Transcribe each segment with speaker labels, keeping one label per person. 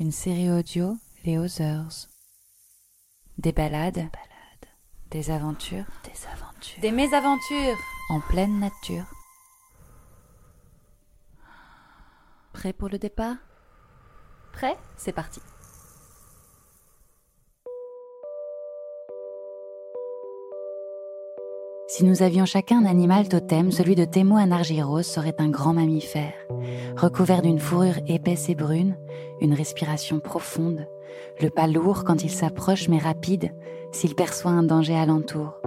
Speaker 1: une série audio Les Others. Des balades, des aventures, des aventures, des mésaventures en pleine nature. Prêt pour le départ? Prêt? C'est parti. Si nous avions chacun un animal totem, celui de Thémo Anargyros serait un grand mammifère, recouvert d'une fourrure épaisse et brune, une respiration profonde, le pas lourd quand il s'approche mais rapide s'il perçoit un danger alentour.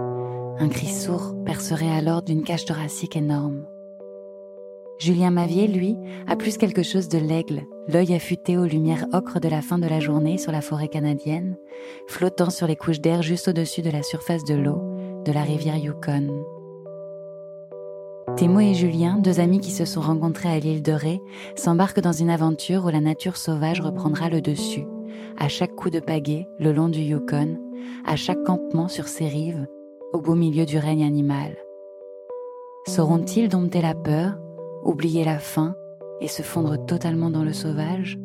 Speaker 1: Un cri sourd percerait alors d'une cage thoracique énorme. Julien Mavier, lui, a plus quelque chose de l'aigle, l'œil affûté aux lumières ocre de la fin de la journée sur la forêt canadienne, flottant sur les couches d'air juste au-dessus de la surface de l'eau de la rivière Yukon. Thémo et Julien, deux amis qui se sont rencontrés à l'île de Ré, s'embarquent dans une aventure où la nature sauvage reprendra le dessus, à chaque coup de pagaie le long du Yukon, à chaque campement sur ses rives, au beau milieu du règne animal. Sauront-ils dompter la peur, oublier la faim et se fondre totalement dans le sauvage?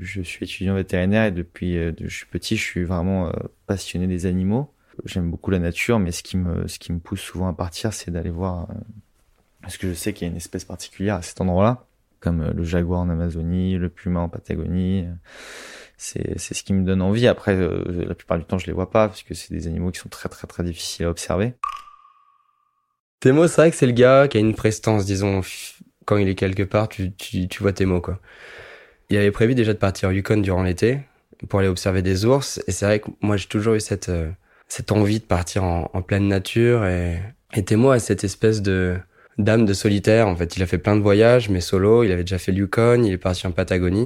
Speaker 2: Je suis étudiant vétérinaire et depuis euh, je suis petit, je suis vraiment euh, passionné des animaux. J'aime beaucoup la nature, mais ce qui me, ce qui me pousse souvent à partir, c'est d'aller voir, euh, parce que je sais qu'il y a une espèce particulière à cet endroit-là, comme le jaguar en Amazonie, le puma en Patagonie. C'est, ce qui me donne envie. Après, la plupart du temps, je les vois pas, parce que c'est des animaux qui sont très très très difficiles à observer.
Speaker 3: Thémo, c'est vrai que c'est le gars qui a une prestance, disons, quand il est quelque part, tu, tu, tu vois Thémo, quoi. Il avait prévu déjà de partir au Yukon durant l'été pour aller observer des ours. Et c'est vrai que moi, j'ai toujours eu cette, euh, cette envie de partir en, pleine nature. Et, et Thémo a cette espèce de d'âme de solitaire. En fait, il a fait plein de voyages, mais solo. Il avait déjà fait le Yukon, il est parti en Patagonie.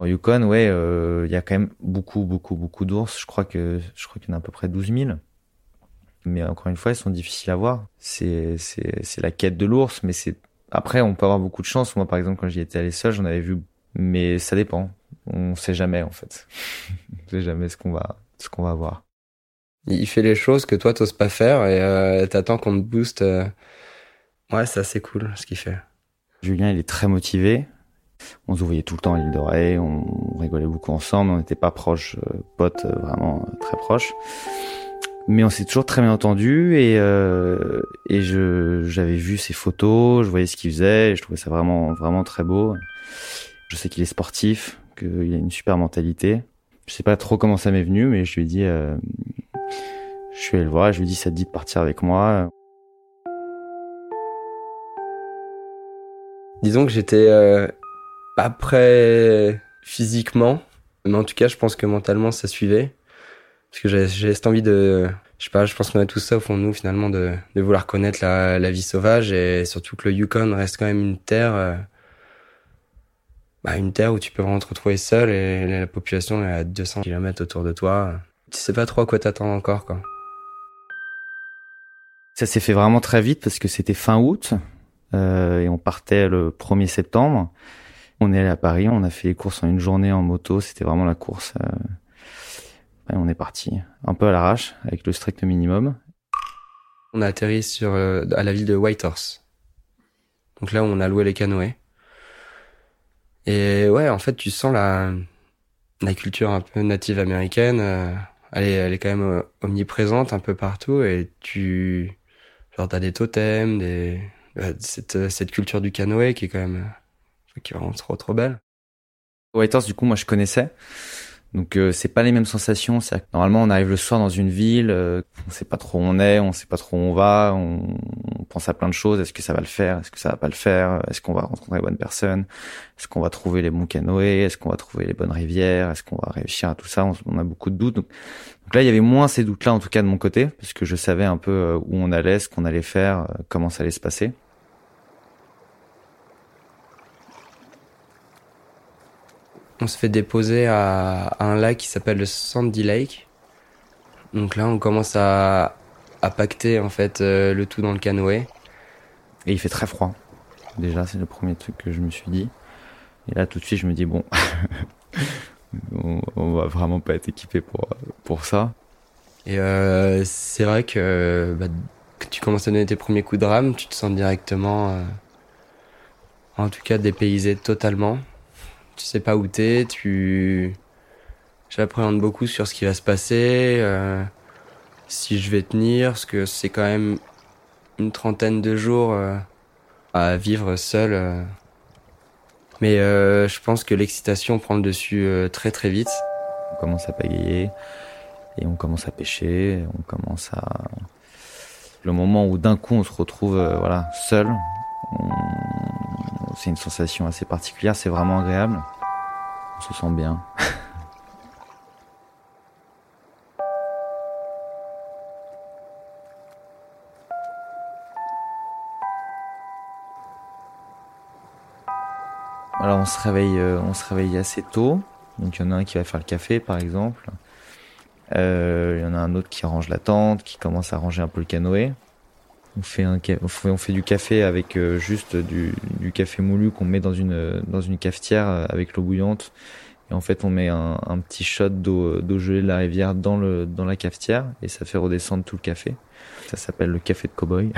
Speaker 2: Au Yukon, ouais, euh, il y a quand même beaucoup, beaucoup, beaucoup d'ours. Je crois que je crois qu'il y en a à peu près 12 000. Mais encore une fois, ils sont difficiles à voir. C'est c'est la quête de l'ours, mais c'est après, on peut avoir beaucoup de chance. Moi, par exemple, quand j'y étais allé seul, j'en avais vu, mais ça dépend. On sait jamais, en fait. on sait jamais ce qu'on va, ce qu'on va voir.
Speaker 3: Il fait les choses que toi, t'oses pas faire et euh, t'attends qu'on te booste. Euh. Ouais, c'est assez cool, ce qu'il fait.
Speaker 2: Julien, il est très motivé. On se voyait tout le temps à l'île Ré, on rigolait beaucoup ensemble, on n'était pas proches, euh, potes, euh, vraiment très proches mais on s'est toujours très bien entendu et euh, et je j'avais vu ses photos, je voyais ce qu'il faisait, je trouvais ça vraiment vraiment très beau. Je sais qu'il est sportif, qu'il a une super mentalité. Je sais pas trop comment ça m'est venu, mais je lui ai dit, euh, je suis allé le voir, je lui ai dit ça te dit de partir avec moi?
Speaker 3: Disons que j'étais euh, pas prêt physiquement, mais en tout cas je pense que mentalement ça suivait parce que j'ai cette envie de je sais pas je pense qu'on a tout ça au fond de nous finalement de, vouloir connaître la, la, vie sauvage et surtout que le Yukon reste quand même une terre euh, bah, une terre où tu peux vraiment te retrouver seul et la population est à 200 km autour de toi. Tu sais pas trop à quoi t'attendre encore quoi.
Speaker 2: Ça s'est fait vraiment très vite parce que c'était fin août euh, et on partait le 1er septembre. On est allé à Paris on a fait les courses en une journée en moto c'était vraiment la course euh, et on est parti, un peu à l'arrache, avec le strict minimum.
Speaker 3: On a atterri sur euh, à la ville de Whitehorse. Donc là, on a loué les canoës. Et ouais, en fait, tu sens la la culture un peu native américaine. Euh, elle est, elle est quand même euh, omniprésente un peu partout. Et tu genre t'as des totems, des cette cette culture du canoë qui est quand même qui est vraiment trop trop belle.
Speaker 2: Whitehorse, du coup, moi, je connaissais. Donc euh, c'est pas les mêmes sensations. Normalement, on arrive le soir dans une ville, euh, on sait pas trop où on est, on sait pas trop où on va, on, pense à plein de choses. Est-ce que ça va le faire? Est-ce que ça va pas le faire? Est-ce qu'on va rencontrer les bonnes personnes? Est-ce qu'on va trouver les bons canoës? Est-ce qu'on va trouver les bonnes rivières? Est-ce qu'on va réussir à tout ça? On, a beaucoup de doutes. Donc, là, il y avait moins ces doutes-là, en tout cas de mon côté, parce que je savais un peu euh, où on allait, ce qu'on allait faire, comment ça allait se passer.
Speaker 3: On se fait déposer à, un lac qui s'appelle le Sandy Lake. Donc là, on commence à, à pacter en fait euh, le tout dans le canoë.
Speaker 2: Et il fait très froid. Déjà, c'est le premier truc que je me suis dit. Et là, tout de suite, je me dis bon, on, on, va vraiment pas être équipé pour pour ça.
Speaker 3: Et euh, c'est vrai que bah, tu commences à donner tes premiers coups de rame, tu te sens directement, euh, en tout cas, dépaysé totalement. Tu sais pas où t'es, tu... J'appréhende beaucoup sur ce qui va se passer, euh, si je vais tenir, parce que c'est quand même une trentaine de jours euh, à vivre seul. Euh. Mais je pense que l'excitation prend le dessus très très vite.
Speaker 2: On commence à pagayer et on commence à pêcher, on commence à le moment où d'un coup on se retrouve euh, voilà seul, c'est une sensation assez particulière, c'est vraiment agréable. On se sent bien. Alors on se réveille, euh, on se réveille assez tôt. Donc il y en a un qui va faire le café par exemple. Euh, il y en a un autre qui range la tente, qui commence à ranger un peu le canoë. On fait, un, on fait, on fait du café avec euh, juste du, café moulu qu'on met dans une, dans une cafetière euh, avec l'eau bouillante. Et en fait, on met un, petit shot d'eau, d'eau gelée de la rivière dans, le, dans la cafetière et ça fait redescendre tout le café. Ça s'appelle le café de cowboy.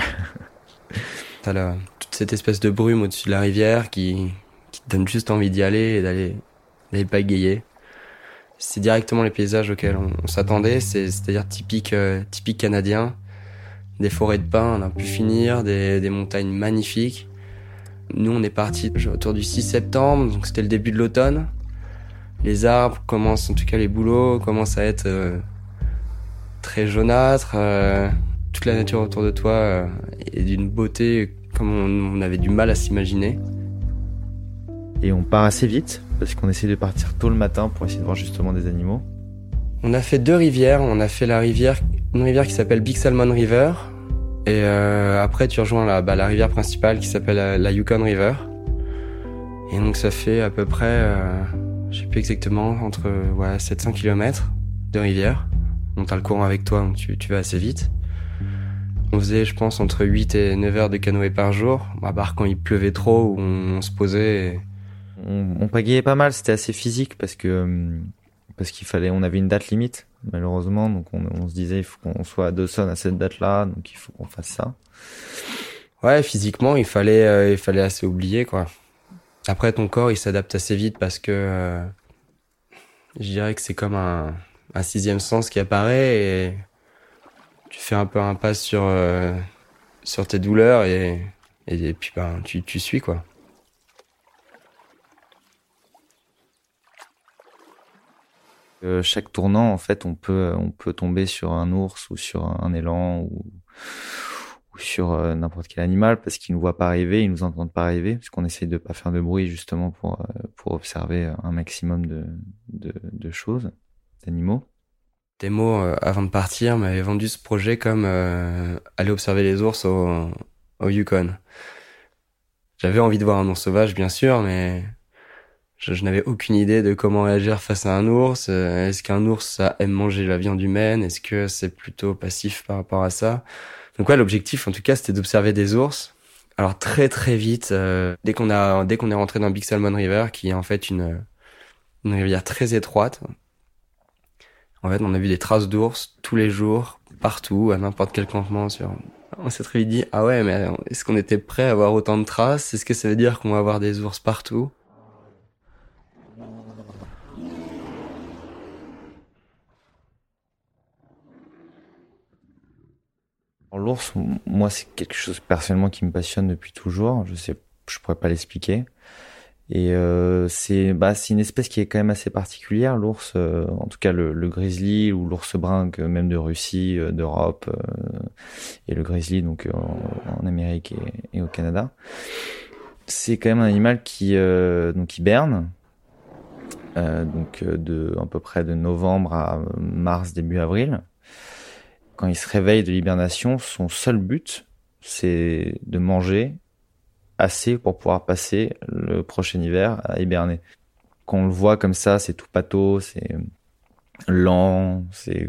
Speaker 3: T'as là toute cette espèce de brume au-dessus de la rivière qui, qui te donne juste envie d'y aller et d'aller, d'aller pagayer c'est directement les paysages auxquels on, s'attendait, c'est-à-dire typique, euh, typique canadien. Des forêts de pins, on a pu finir, des, des montagnes magnifiques. Nous, on est parti autour du 6 septembre, donc c'était le début de l'automne. Les arbres commencent, en tout cas les bouleaux, commencent à être euh, très jaunâtres. Euh, toute la nature autour de toi est d'une beauté comme on avait du mal à s'imaginer.
Speaker 2: Et on part assez vite, parce qu'on essaie de partir tôt le matin pour essayer de voir justement des animaux.
Speaker 3: On a fait deux rivières. On a fait la rivière, une rivière qui s'appelle Big Salmon River. Et euh, après, tu rejoins la, bah, la rivière principale qui s'appelle la, Yukon River. Et donc, ça fait à peu près, euh, je sais plus exactement, entre ouais, 700 km de rivière. On t'as le courant avec toi, donc tu, tu vas assez vite. On faisait, je pense, entre 8 et 9 heures de canoë par jour. À part quand il pleuvait trop, où on, se posait et
Speaker 2: on, on pagayait pas mal, c'était assez physique parce que euh, parce qu'il fallait, on avait une date limite malheureusement, donc on, on se disait il faut qu'on soit à Dawson à cette date-là, donc il faut qu'on fasse ça.
Speaker 3: Ouais, physiquement il fallait euh, il fallait assez oublier quoi. Après ton corps il s'adapte assez vite parce que euh, je dirais que c'est comme un, un sixième sens qui apparaît et tu fais un peu un pas sur sur tes douleurs et et, puis ben tu tu suis quoi.
Speaker 2: Euh, chaque tournant, en fait, on peut on peut tomber sur un ours ou sur un élan ou, ou sur euh, n'importe quel animal parce qu'ils nous voient pas arriver, ils nous entendent pas arriver, parce qu'on essaye de pas faire de bruit justement pour euh, pour observer un maximum de de, de choses, d'animaux.
Speaker 3: Temo, avant de partir, m'avait vendu ce projet comme aller observer les ours au, au Yukon. J'avais envie de voir un ours sauvage, bien sûr, mais je, n'avais aucune idée de comment réagir face à un ours. Euh, est-ce qu'un ours aime manger la viande humaine? Est-ce que c'est plutôt passif par rapport à ça? Donc ouais, l'objectif en tout cas c'était d'observer des ours. Alors très très vite, euh, dès qu'on a dès qu'on est rentré dans Big Salmon River, qui est en fait une une rivière très étroite, en fait on a vu des traces d'ours tous les jours, partout, à n'importe quel campement sur. On s'est très vite dit ah ouais mais est-ce qu'on était prêt à avoir autant de traces? Est-ce que ça veut dire qu'on va avoir des ours partout
Speaker 2: L'ours, moi, c'est quelque chose personnellement qui me passionne depuis toujours. Je sais, je pourrais pas l'expliquer. Et euh, c'est bah une espèce qui est quand même assez particulière, l'ours. Euh, en tout cas, le, grizzly ou l'ours brun, même de Russie, euh, d'Europe, et le grizzly donc en, Amérique et, et, au Canada. C'est quand même un animal qui donc hiberne, donc de à peu près de novembre à mars début avril quand il se réveille de l'hibernation, son seul but, c'est de manger assez pour pouvoir passer le prochain hiver à hiberner. quand on le voit comme ça, c'est tout pâteau, c'est lent, c'est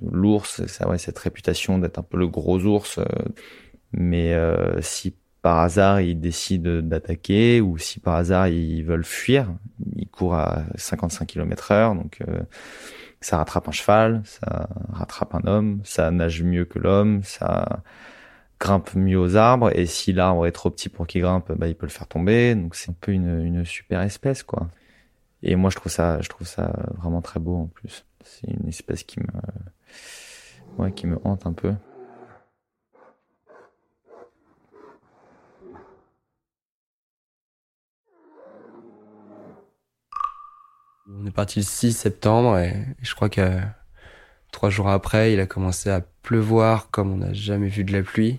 Speaker 2: l'ours, ça cette réputation d'être un peu le gros ours. Euh, mais euh, si par hasard ils décident d'attaquer ou si par hasard ils veulent fuir, ils courent à 55 km heure, donc euh, ça rattrape un cheval, ça rattrape un homme, ça nage mieux que l'homme, ça grimpe mieux aux arbres et si l'arbre est trop petit pour qu'il grimpe, bah, il peut le faire tomber. Donc c'est un peu une, super espèce quoi. Et moi je trouve ça, je trouve ça vraiment très beau en plus. C'est une espèce qui me, ouais, qui me hante un peu.
Speaker 3: On est parti le 6 septembre et je crois que trois jours après, il a commencé à pleuvoir comme on n'a jamais vu de la pluie.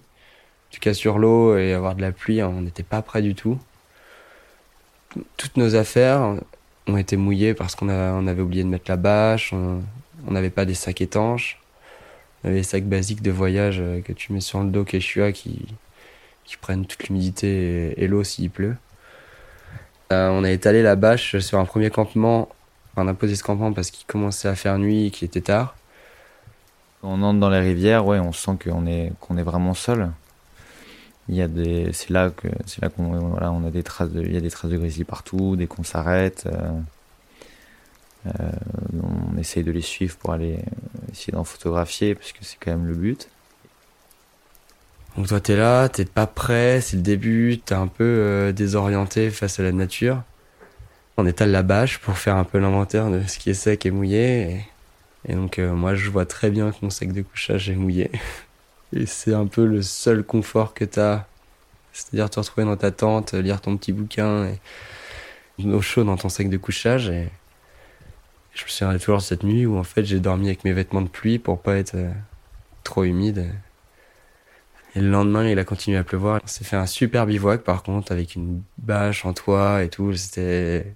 Speaker 3: En tout cas sur l'eau et avoir de la pluie, on n'était pas prêt du tout. Toutes nos affaires ont été mouillées parce qu'on on avait oublié de mettre la bâche, on n'avait pas des sacs étanches. On avait des sacs basiques de voyage euh, que tu mets sur le dos Quechua qui, qui prennent toute l'humidité et, l'eau s'il pleut. Euh, on a étalé la bâche sur un premier campement on a posé ce campement parce qu'il commençait à faire nuit et qu'il était tard.
Speaker 2: Quand on entre dans les rivières, ouais, on sent qu'on est qu'on est vraiment seul. Il y a des, c'est là que c'est là qu'on voilà, on a des traces de, il y a des traces de grizzly partout. Dès qu'on s'arrête, euh, euh, on essaye de les suivre pour aller essayer d'en photographier parce que c'est quand même le but.
Speaker 3: Donc toi t'es là, t'es pas prêt, c'est le début, t'es un peu euh, désorienté face à la nature on étale la bâche pour faire un peu l'inventaire de ce qui est sec et mouillé. Et, donc euh, moi je vois très bien que mon sac de couchage est mouillé. Et c'est un peu le seul confort que t'as. C'est-à-dire te retrouver dans ta tente, lire ton petit bouquin et une eau chaude dans ton sac de couchage. Et je me arrêté toujours cette nuit où en fait j'ai dormi avec mes vêtements de pluie pour pas être euh, trop humide. Et le lendemain, il a continué à pleuvoir. On s'est fait un super bivouac par contre avec une bâche en toit et tout. C'était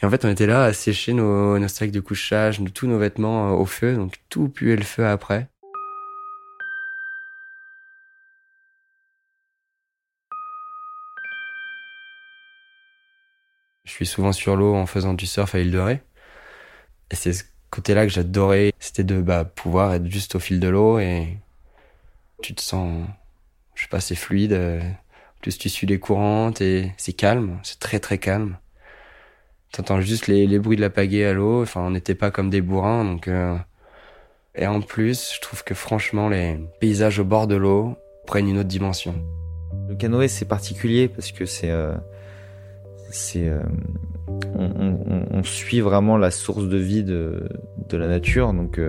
Speaker 3: et en fait, on était là à sécher nos, nos sacs de couchage, tous nos vêtements euh, au feu, donc tout puait le feu après. Je suis souvent sur l'eau en faisant du surf à l'île de Ré. Et c'est ce côté-là que j'adorais, c'était de bah, pouvoir être juste au fil de l'eau et tu te sens, je sais pas, c'est fluide. Euh, en plus, tu suis les courants et c'est calme, c'est très très calme. T'entends juste les, les, bruits de la pagaie à l'eau. Enfin, on n'était pas comme des bourrins, donc. Euh... Et en plus, je trouve que franchement, les paysages au bord de l'eau prennent une autre dimension.
Speaker 2: Le canoë, c'est particulier parce que c'est, euh... c'est, euh... on, on, suit vraiment la source de vie de, de la nature. Donc,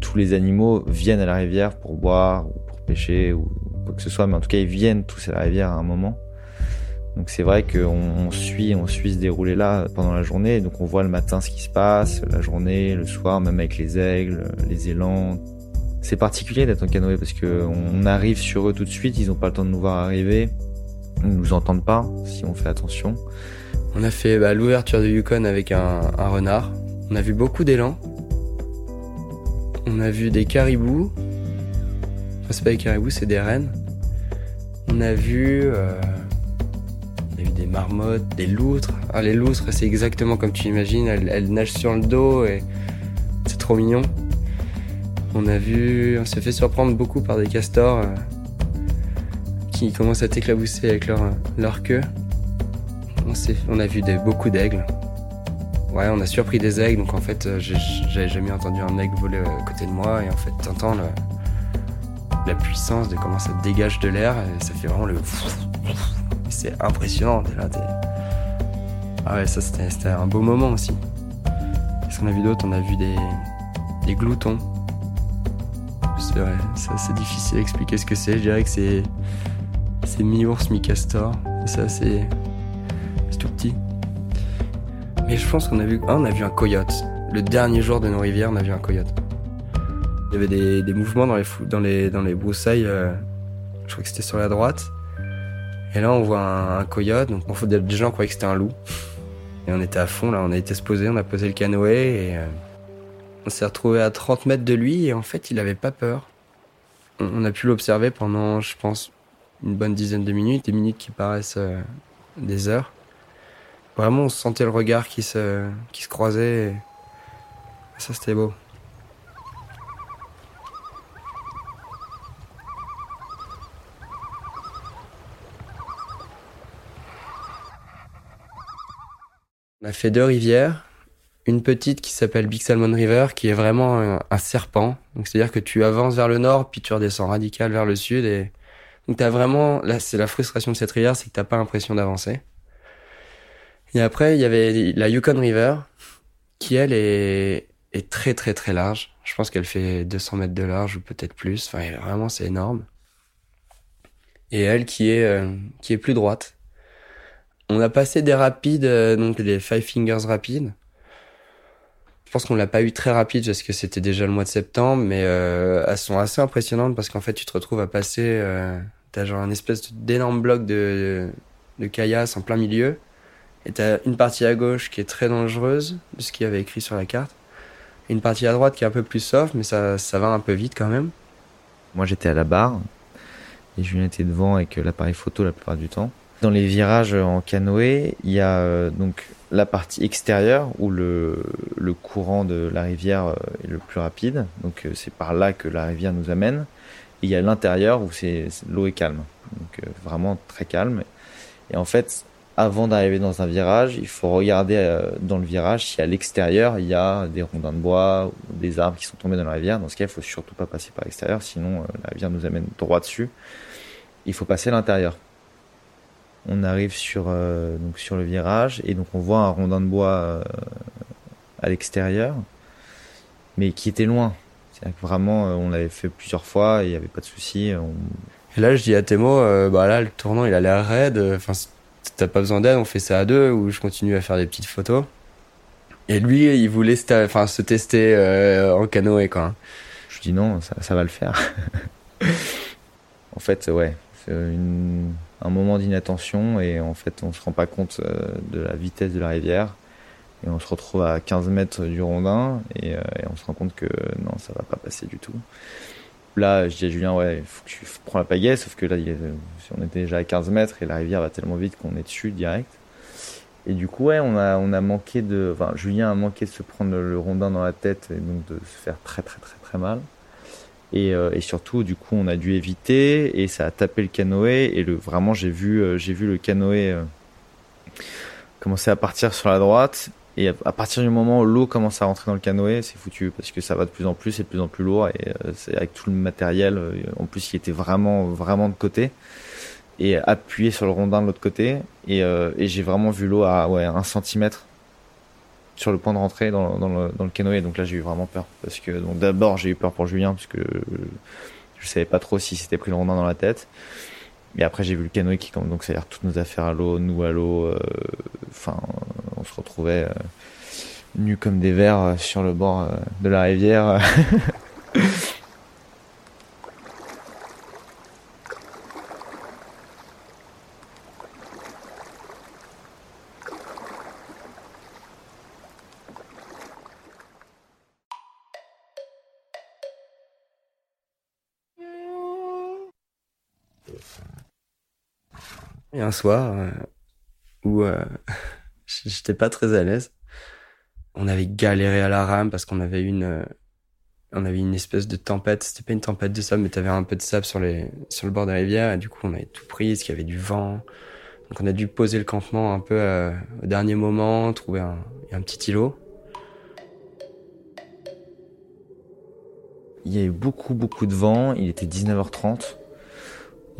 Speaker 2: tous les animaux viennent à la rivière pour boire ou pour pêcher ou quoi que ce soit, mais en tout cas, ils viennent tous à la rivière à un moment. Donc c'est vrai qu'on on suit, on suit ce déroulé là pendant la journée. Donc on voit le matin ce qui se passe, la journée, le soir, même avec les aigles, les élans. C'est particulier d'être en canoë parce que on arrive sur eux tout de suite. Ils n'ont pas le temps de nous voir arriver. Ils nous entendent pas si on fait attention.
Speaker 3: On a fait bah, l'ouverture de Yukon avec un, un, renard. On a vu beaucoup d'élans. On a vu des caribous. Enfin, c'est pas des caribous, c'est des rennes. On a vu euh, il a eu des marmottes, des loutres. Ah, les loutres, c'est exactement comme tu imagines. Elles, nagent sur le dos et c'est trop mignon. On a vu, on s'est fait surprendre beaucoup par des castors euh, qui commencent à t'éclabousser avec leur, queue. On, on a vu beaucoup d'aigles. Ouais, on a surpris des aigles, donc en fait, euh, j'avais jamais entendu un aigle voler à côté de moi, et en fait, t'entends la puissance de comment ça dégage de l'air, ça fait vraiment le c'est impressionnant. Là, ah ouais, ça c'était un beau moment aussi. Qu'est-ce qu'on a vu d'autre On a vu des, des gloutons. C'est vrai, c'est assez difficile à expliquer ce que c'est. Je dirais que c'est c'est mi-ours, mi-castor. Ça, c'est tout petit. Mais je pense qu'on a vu, ah, on a vu un coyote. Le dernier jour de nos rivières, on a vu un coyote. Il y avait des, des mouvements dans les, dans les, dans les broussailles. Euh, je crois que c'était sur la droite. Et là, on voit un, coyote. Donc, on, déjà, on croyait que c'était un loup. Et on était à fond, là. On a été se poser, on a posé le canoë et euh, on s'est retrouvé à 30 mètres de lui. Et en fait, il avait pas peur. On, a pu l'observer pendant, je pense, une bonne dizaine de minutes. Des minutes qui paraissent euh, des heures. Vraiment, on sentait le regard qui se, qui se croisait. Et ça, c'était beau. Fait deux rivières. Une petite qui s'appelle Big Salmon River, qui est vraiment un, serpent. Donc c'est-à-dire que tu avances vers le nord, puis tu redescends radical vers le sud. Et donc t'as vraiment, là c'est la frustration de cette rivière, c'est que t'as pas l'impression d'avancer. Et après il y avait la Yukon River, qui elle est, est très très très large. Je pense qu'elle fait 200 mètres de large ou peut-être plus. Enfin vraiment c'est énorme. Et elle qui est euh, qui est plus droite. On a passé des rapides, euh, donc des Five Fingers rapides. Je pense qu'on l'a pas eu très rapide parce que c'était déjà le mois de septembre, mais euh, elles sont assez impressionnantes parce qu'en fait tu te retrouves à passer, euh, t'as genre un espèce d'énorme bloc de, caillasse en plein milieu, et t'as une partie à gauche qui est très dangereuse, de ce qu'il y avait écrit sur la carte, une partie à droite qui est un peu plus soft, mais ça, ça va un peu vite quand même.
Speaker 2: Moi j'étais à la barre, et Julien était devant avec l'appareil photo la plupart du temps. Dans les virages en canoë, il y a euh, donc la partie extérieure où le, le courant de la rivière euh, est le plus rapide. Donc euh, c'est par là que la rivière nous amène. Et il y a l'intérieur où c'est l'eau est calme. Donc vraiment très calme. Et en fait, avant d'arriver dans un virage, il faut regarder dans le virage si à l'extérieur il y a des rondins de bois ou des arbres qui sont tombés dans la rivière. Dans ce cas, il faut surtout pas passer par l'extérieur, sinon la rivière nous amène droit dessus. Il faut passer l'intérieur on arrive sur, euh, donc sur le virage et donc on voit un rondin de bois euh, à l'extérieur, mais qui était loin. C'est-à-dire que vraiment, euh, on l'avait fait plusieurs fois il n'y avait pas de souci.
Speaker 3: Et là, je dis à Thémo, bah là, le tournant, il a l'air raide. Enfin, t'as pas besoin d'aide, on fait ça à deux, ou je continue à faire des petites photos. Et lui, il voulait enfin, se tester en canoë, quoi.
Speaker 2: Je dis non, ça, ça va le faire. en fait, ouais, une un moment d'inattention et en fait on se rend pas compte euh, de la vitesse de la rivière et on se retrouve à 15 mètres du rondin et, euh, et on se rend compte que non ça va pas passer du tout. Là je dis à Julien ouais faut que tu prends la pagaie sauf que là on était déjà à 15 mètres et la rivière va tellement vite qu'on est dessus direct. Et du coup ouais on a on a manqué de enfin Julien a manqué de se prendre le rondin dans la tête et donc de se faire très très très très mal. Et, euh, et, surtout, du coup, on a dû éviter et ça a tapé le canoë. Et le, vraiment, j'ai vu, euh, j'ai vu le canoë euh, commencer à partir sur la droite. Et à, partir du moment où l'eau commence à rentrer dans le canoë, c'est foutu parce que ça va de plus en plus et de plus en plus lourd. Et c'est avec tout le matériel. en plus, il était vraiment, vraiment de côté et appuyé sur le rondin de l'autre côté. Et, et j'ai vraiment vu l'eau à ouais, un centimètre sur le point de rentrer dans, le, canoë. Donc là, j'ai eu vraiment peur. Parce que d'abord, j'ai eu peur pour Julien, puisque je savais pas trop si c'était pris le rondin dans la tête. Et après, j'ai vu le canoë qui, donc, c'est-à-dire toutes nos affaires à l'eau, nous à l'eau. Euh, enfin, on se retrouvait euh, nus comme des vers euh, sur le bord de la rivière.
Speaker 3: Et un soir euh, où euh, j'étais pas très à l'aise. On avait galéré à la rame parce qu'on avait une euh, on avait une espèce de tempête, c'était pas une tempête de sable mais t'avais un peu de sable sur les sur le bord de la rivière et du coup on avait tout pris parce qu'il y avait du vent. Donc on a dû poser le campement un peu au dernier moment, trouver un, un petit îlot.
Speaker 2: Il y a eu beaucoup beaucoup de vent, il était 19h30.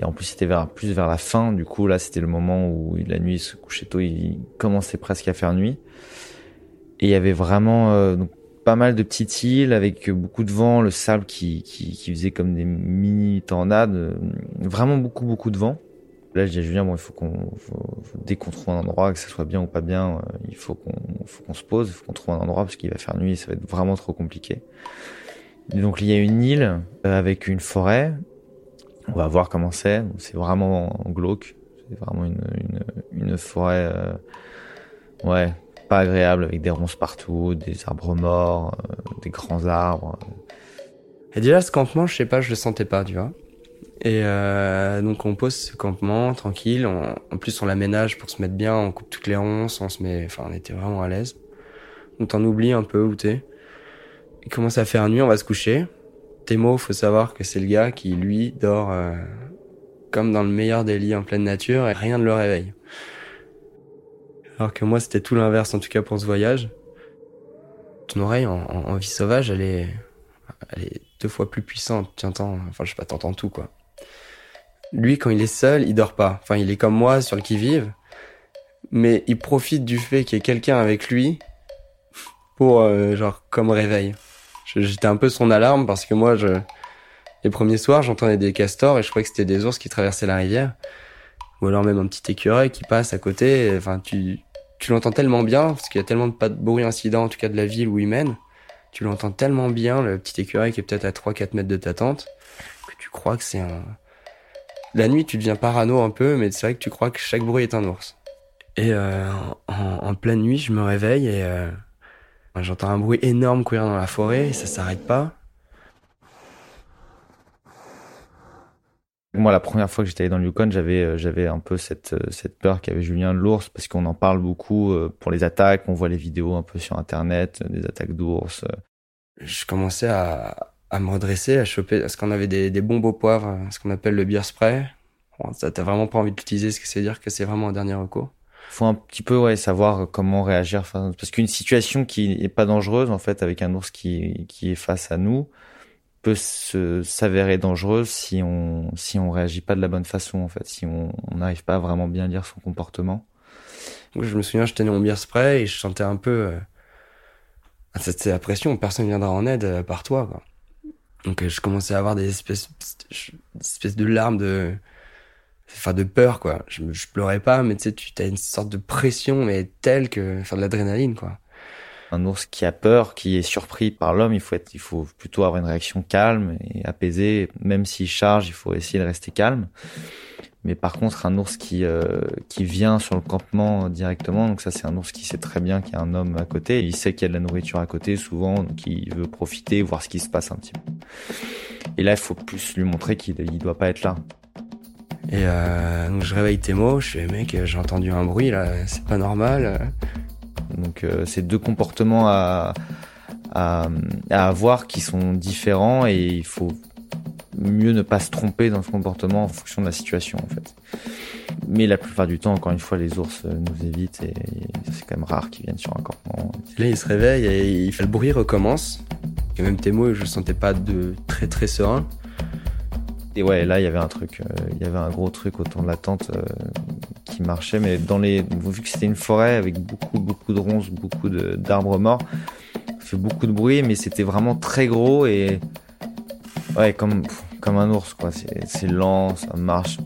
Speaker 2: Et en plus, c'était vers, plus vers la fin. Du coup, là, c'était le moment où la nuit se couchait tôt. Il commençait presque à faire nuit. Et il y avait vraiment euh, pas mal de petites îles avec beaucoup de vent, le sable qui, qui, faisait comme des mini tornades. Euh, vraiment beaucoup, beaucoup de vent. Là, je dis à Julien, bon, il faut qu'on, dès qu'on trouve un endroit, que ce soit bien ou pas bien, euh, il faut qu'on, faut qu'on se pose, il faut qu'on trouve un endroit parce qu'il va faire nuit et ça va être vraiment trop compliqué. donc, il y a une île avec une forêt on va voir comment c'est. C'est vraiment glauque. C'est vraiment une, une, forêt, euh, ouais, pas agréable avec des ronces partout, des arbres morts, euh, des grands arbres.
Speaker 3: Et déjà, ce campement, je sais pas, je le sentais pas, tu vois. Et euh, donc on pose ce campement tranquille. en plus on l'aménage pour se mettre bien. On coupe toutes les ronces. On se met. Enfin on était vraiment à l'aise. On t'en oublie un peu où t'es. Il commence à faire nuit. On va se coucher. Thémo, faut savoir que c'est le gars qui lui dort euh, comme dans le meilleur des lits en pleine nature et rien ne le réveille. Alors que moi c'était tout l'inverse en tout cas pour ce voyage. Ton oreille en, vie sauvage elle est elle est deux fois plus puissante. Tu entends, enfin, je sais pas, t'entends tout, quoi. Lui, quand il est seul, il dort pas. Enfin, il est comme moi, sur le qui-vive. Mais il profite du fait qu'il y ait quelqu'un avec lui pour, euh, genre, comme réveil. J'étais un peu son alarme parce que moi, je, les premiers soirs, j'entendais des castors et je croyais que c'était des ours qui traversaient la rivière. Ou alors même un petit écureuil qui passe à côté. Enfin, tu, tu l'entends tellement bien parce qu'il y a tellement de pas de bruit incident, en tout cas de la ville où il mène tu l'entends tellement bien, le petit écureuil qui est peut-être à 3-4 mètres de ta tente, que tu crois que c'est un... La nuit, tu deviens parano un peu, mais c'est vrai que tu crois que chaque bruit est un ours. Et euh, en, pleine nuit, je me réveille et euh, j'entends un bruit énorme courir dans la forêt et ça s'arrête pas.
Speaker 2: Moi, la première fois que j'étais allé dans le Yukon, j'avais euh, j'avais un peu cette cette peur qu'avait Julien de l'ours parce qu'on en parle beaucoup pour les attaques. On voit les vidéos un peu sur internet des attaques d'ours
Speaker 3: je commençais à, à me redresser, à choper, parce qu'on avait des, des bombes au poivre, ce qu'on appelle le beer spray. Bon, ça t'as vraiment pas envie de l'utiliser, ce qui veut dire que c'est vraiment un dernier recours.
Speaker 2: Faut un petit peu ouais savoir comment réagir, parce qu'une situation qui est pas dangereuse en fait avec un ours qui qui est face à nous peut s'avérer dangereuse si on si on réagit pas de la bonne façon en fait, si on n'arrive pas à vraiment bien lire son comportement.
Speaker 3: je me souviens, je tenais mon beer spray et je sentais un peu euh, c'est la pression, personne viendra en aide euh, par toi. Quoi. Donc euh, je commençais à avoir des espèces, des espèces de larmes de, enfin de peur quoi. Je, je pleurais pas, mais tu sais, tu as une sorte de pression mais telle que, enfin de l'adrénaline quoi.
Speaker 2: Un ours qui a peur, qui est surpris par l'homme, il faut être, il faut plutôt avoir une réaction calme et apaisée. Même s'il charge, il faut essayer de rester calme. Mais par contre, un ours qui euh, qui vient sur le campement directement, donc ça c'est un ours qui sait très bien qu'il y a un homme à côté, il sait qu'il y a de la nourriture à côté souvent, donc il veut profiter, voir ce qui se passe un petit peu. Et là, il faut plus lui montrer qu'il il doit pas être là.
Speaker 3: Et euh, donc je réveille Thémo, je fais mec, j'ai entendu un bruit là, c'est pas normal.
Speaker 2: Donc euh, c'est deux comportements à, à à avoir qui sont différents et il faut mieux ne pas se tromper dans ce comportement en fonction de la situation en fait. Mais la plupart du temps, encore une fois, les ours nous évitent et c'est quand même rare qu'ils viennent sur un campement.
Speaker 3: Là, il se réveille et il fait le bruit recommence. Et même mots, je le sentais pas de très très serein.
Speaker 2: Et ouais, là, il y avait un truc, euh, il y avait un gros truc autour de la tente euh, qui marchait, mais dans les, vu que c'était une forêt avec beaucoup beaucoup de ronces, beaucoup d'arbres morts, ça fait beaucoup de bruit, mais c'était vraiment très gros et Ouais, comme, comme un ours, quoi. C'est lent, ça marche.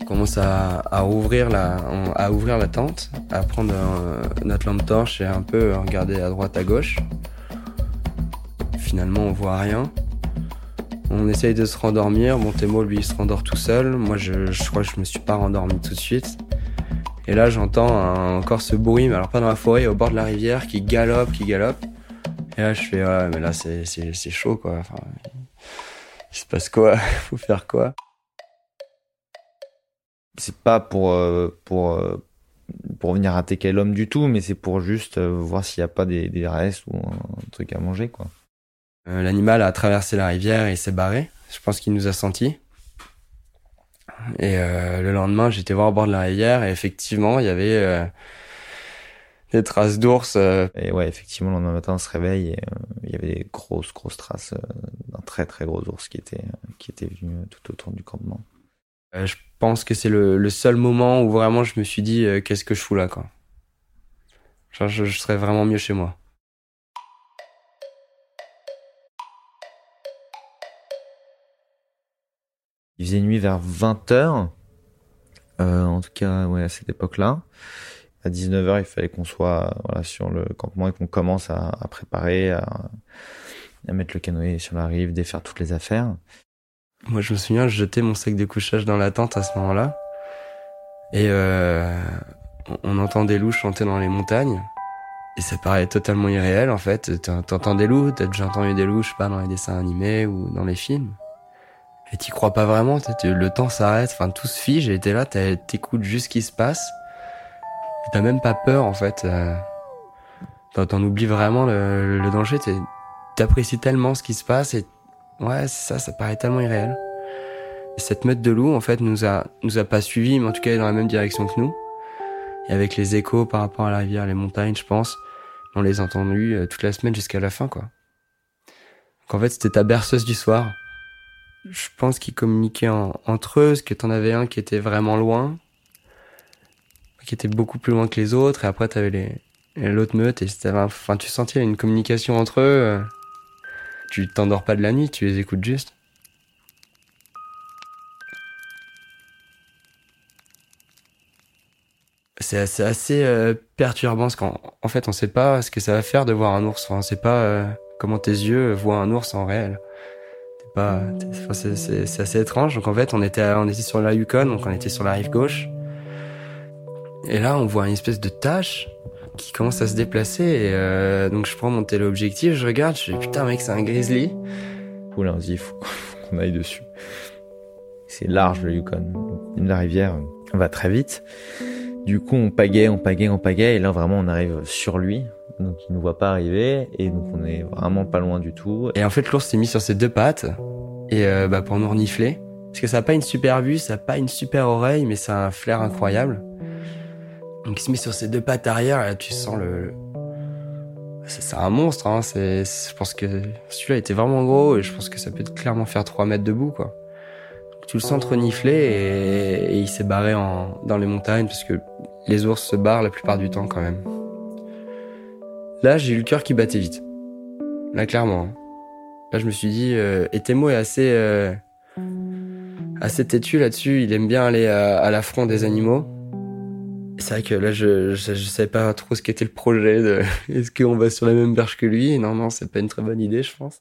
Speaker 3: On commence à, à, ouvrir la, à ouvrir la tente, à prendre notre lampe torche et un peu regarder à droite, à gauche. Finalement, on voit rien. On essaye de se rendormir. Bon, Thémo, lui, il se rendort tout seul. Moi, je, je crois que je me suis pas rendormi tout de suite. Et là, j'entends encore ce bruit, mais alors pas dans la forêt, au bord de la rivière, qui galope, qui galope. Et là, je fais, ouais, mais là, c'est, c'est, c'est chaud, quoi. Enfin, il se passe quoi? Faut faire quoi?
Speaker 2: C'est pas pour, euh, pour, euh, pour venir attaquer l'homme du tout, mais c'est pour juste euh, voir s'il n'y a pas des, des restes ou un truc à manger, quoi.
Speaker 3: L'animal a traversé la rivière et s'est barré. Je pense qu'il nous a sentis. Et le lendemain, j'étais voir au bord de la rivière et effectivement, il y avait des traces d'ours. Euh.
Speaker 2: Et ouais, effectivement, le lendemain matin, on se réveille et euh, il y avait des grosses, grosses traces euh, d'un très, très gros ours qui était, qui était venu tout autour du campement.
Speaker 3: je pense que c'est le, le, seul moment où vraiment je me suis dit qu'est-ce que je fous là, quoi. Genre, je, je serais vraiment mieux chez moi.
Speaker 2: Il faisait nuit vers 20h, euh, en tout cas ouais, à cette époque-là à 19h, il fallait qu'on soit voilà, sur le campement et qu'on commence à, préparer, à, mettre le canoë sur la rive, défaire toutes les affaires.
Speaker 3: Moi, je me souviens, je jetais mon sac de couchage dans la tente à ce moment-là. Et euh, on entend des loups chanter dans les montagnes. Et ça paraît totalement irréel, en fait. T'entends des loups, t'as déjà entendu des loups, je sais pas, dans les dessins animés ou dans les films. Et t'y crois pas vraiment. Le temps s'arrête, enfin tout se fige. Et t'es là, t'écoutes juste ce qui se passe. T'as même pas peur en fait. Euh, t'en oublies vraiment le, le danger. T'apprécies tellement ce qui se passe et ouais, ça, ça paraît tellement irréel. cette meute de loups en fait nous a nous a pas suivis, mais en tout cas dans la même direction que nous. Et avec les échos par rapport à la rivière, les montagnes, je pense, on les a entendus euh, toute la semaine jusqu'à la fin quoi. Donc en fait c'était ta berceuse du soir. Je pense qu'ils communiquaient entre eux, parce que t'en avais un qui était vraiment loin, qui était beaucoup plus loin que les autres, et après t'avais les, l'autre meute, et enfin, tu sentais une communication entre eux. Euh. Tu t'endors pas de la nuit, tu les écoutes juste. C'est assez, euh, perturbant parce qu'en en fait on sait pas ce que ça va faire de voir un ours. on sait pas euh, comment tes yeux voient un ours en réel. C'est assez étrange. Donc en fait on était, on était sur la Yukon, donc on était sur la rive gauche. Et là, on voit une espèce de tache qui commence à se déplacer. Et euh, donc, je prends mon téléobjectif, je regarde, je dis putain, mec, c'est un grizzly.
Speaker 2: Oula, on se dit, faut, qu'on aille dessus. C'est large le Yukon. La rivière va très vite. Du coup, on pagaie, on pagaie, on pagaie. Et là, vraiment, on arrive sur lui. Donc, il nous voit pas arriver. Et donc, on est vraiment pas loin du tout.
Speaker 3: Et en fait, l'ours s'est mis sur ses deux pattes. Et euh, bah, pour nous renifler. Parce que ça a pas une super vue, ça a pas une super oreille, mais ça a un flair incroyable. Donc il se met sur ses deux pattes arrière, et là tu sens le... C'est un monstre, hein. C'est, je pense que celui-là était vraiment gros et je pense que ça peut clairement faire 3 mètres debout, quoi. Tu le sens renifler et, et il s'est barré en, dans les montagnes parce que les ours se barrent la plupart du temps quand même. Là, j'ai eu le cœur qui battait vite. Là, clairement. Hein. Là, je me suis dit, euh, Etemo est assez, euh, assez têtu là-dessus. Il aime bien aller à, à l'affront des animaux. C'est vrai que là, je, je, savais pas trop ce qu'était le projet. De... Est-ce qu'on va sur la même berge que lui? Non, non, c'est pas une très bonne idée, je pense.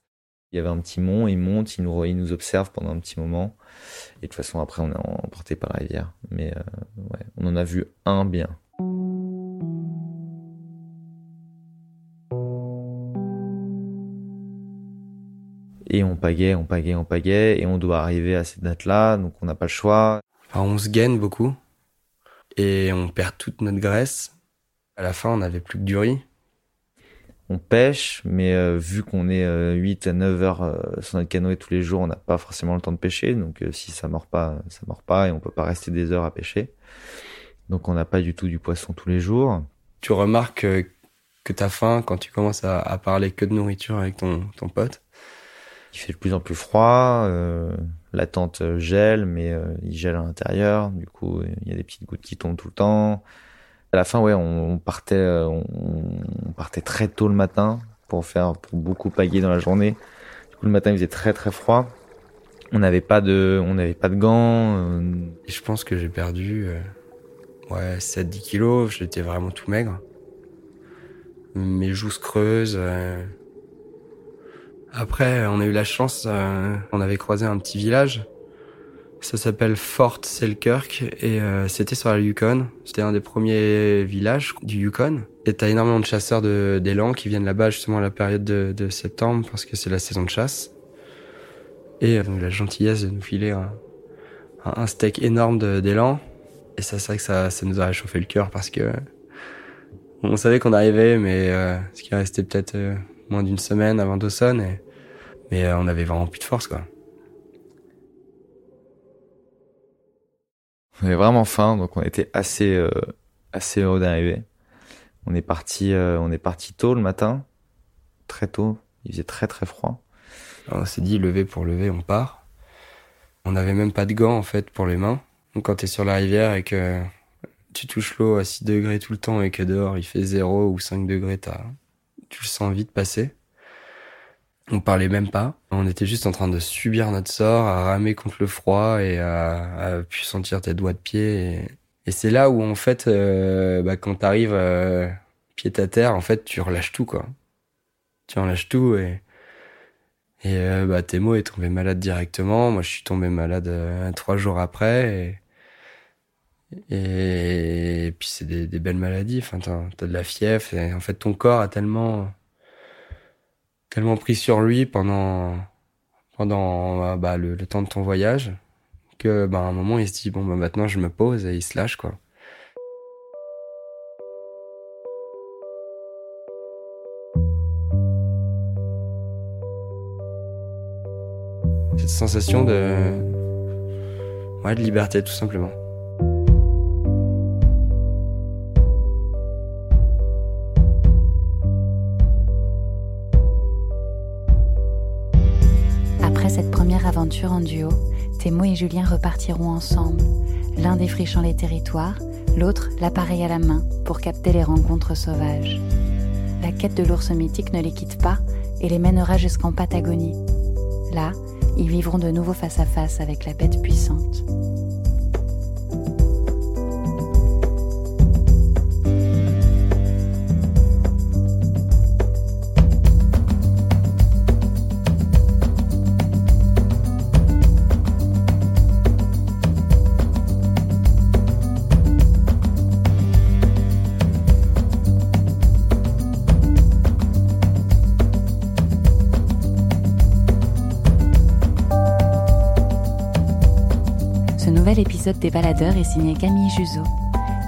Speaker 2: Il y avait un petit mont, il monte, il nous, il nous observe pendant un petit moment. Et de toute façon, après, on est emporté par la rivière. Mais euh, ouais, on en a vu un bien. Et on pagaie, on pagaie, on pagaie, et on doit arriver à cette date-là, donc on n'a pas le choix.
Speaker 3: on se gaine beaucoup et on perd toute notre graisse. À la fin, on n'avait plus que du riz.
Speaker 2: On pêche, mais euh, vu qu'on est 8 euh, à 9 heures euh, sur notre canoë tous les jours, on n'a pas forcément le temps de pêcher. Donc si ça mord pas, ça mord pas et on peut pas rester des heures à pêcher. Donc on n'a pas du tout du poisson tous les jours.
Speaker 3: Tu remarques que tu as faim quand tu commences à, à, parler que de nourriture avec ton, ton pote?
Speaker 2: Il fait de plus en plus froid la tente gèle, mais euh, il gèle à l'intérieur. Du coup, il y a des petites gouttes qui tombent tout le temps. À la fin, ouais, on, partait, euh, on, partait très tôt le matin pour faire, pour beaucoup paguer dans la journée. Du coup, le matin, il faisait très très froid. On n'avait pas de, on n'avait pas de gants. Euh.
Speaker 3: Je pense que j'ai perdu, ouais, 7-10 kilos. J'étais vraiment tout maigre. Mes joues se creusent. Après, on a eu la chance, euh, on avait croisé un petit village. Ça s'appelle Fort Selkirk et euh, c'était sur la Yukon. C'était un des premiers villages du Yukon. Et t'as énormément de chasseurs d'élan qui viennent là-bas justement à la période de, de septembre parce que c'est la saison de chasse. Et euh, la gentillesse de nous filer un, un steak énorme d'élan. Et ça, c'est vrai que ça, ça nous a réchauffé le cœur parce que on savait qu'on arrivait, mais euh, ce qui restait peut-être moins d'une semaine avant Dawson. Et, mais euh, on avait vraiment plus de force, quoi.
Speaker 2: On avait vraiment faim, donc on était assez, euh, assez heureux d'arriver. On est parti, euh, on est parti tôt le matin, très tôt. Il faisait très très froid.
Speaker 3: on s'est dit lever pour lever, on part. On n'avait même pas de gants en fait pour les mains. Donc quand t'es sur la rivière et que tu touches l'eau à 6 degrés tout le temps et que dehors il fait 0 ou 5 degrés, t'as, tu le sens vite passer. On parlait même pas. On était juste en train de subir notre sort, à ramer contre le froid et à, à pu sentir tes doigts de pied. Et, c'est là où en fait, euh, bah, quand t'arrives euh, pied à terre, en fait, tu relâches tout quoi. Tu relâches tout et et euh, bah Thémo est tombé malade directement. Moi, je suis tombé malade euh, trois jours après. Et, puis c'est des, belles maladies. Enfin, t'as, de la fièvre. En fait, ton corps a tellement, tellement pris sur lui pendant, pendant bah, le, temps de ton voyage que bah, à un moment il se dit bon bah maintenant je me pose et il se lâche quoi. Cette sensation de ouais, de liberté tout simplement.
Speaker 1: En duo, Thémo et Julien repartiront ensemble, l'un défrichant les territoires, l'autre l'appareil à la main pour capter les rencontres sauvages. La quête de l'ours mythique ne les quitte pas et les mènera jusqu'en Patagonie. Là, ils vivront de nouveau face à face avec la bête puissante. L'épisode des baladeurs est signé Camille Juzo.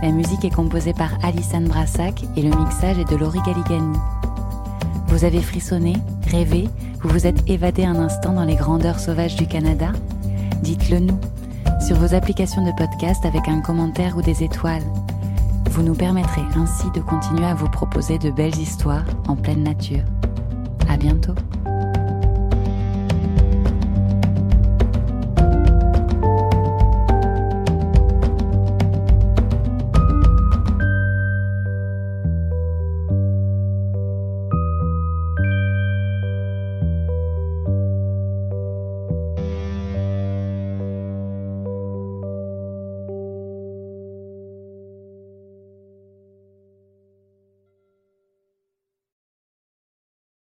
Speaker 1: La musique est composée par Alissane Brassac et le mixage est de Laurie Galigani. Vous avez frissonné, rêvé, vous vous êtes évadé un instant dans les grandeurs sauvages du Canada? Dites-le nous sur vos applications de podcast avec un commentaire ou des étoiles. Vous nous permettrez ainsi de continuer à vous proposer de belles histoires en pleine nature. À bientôt.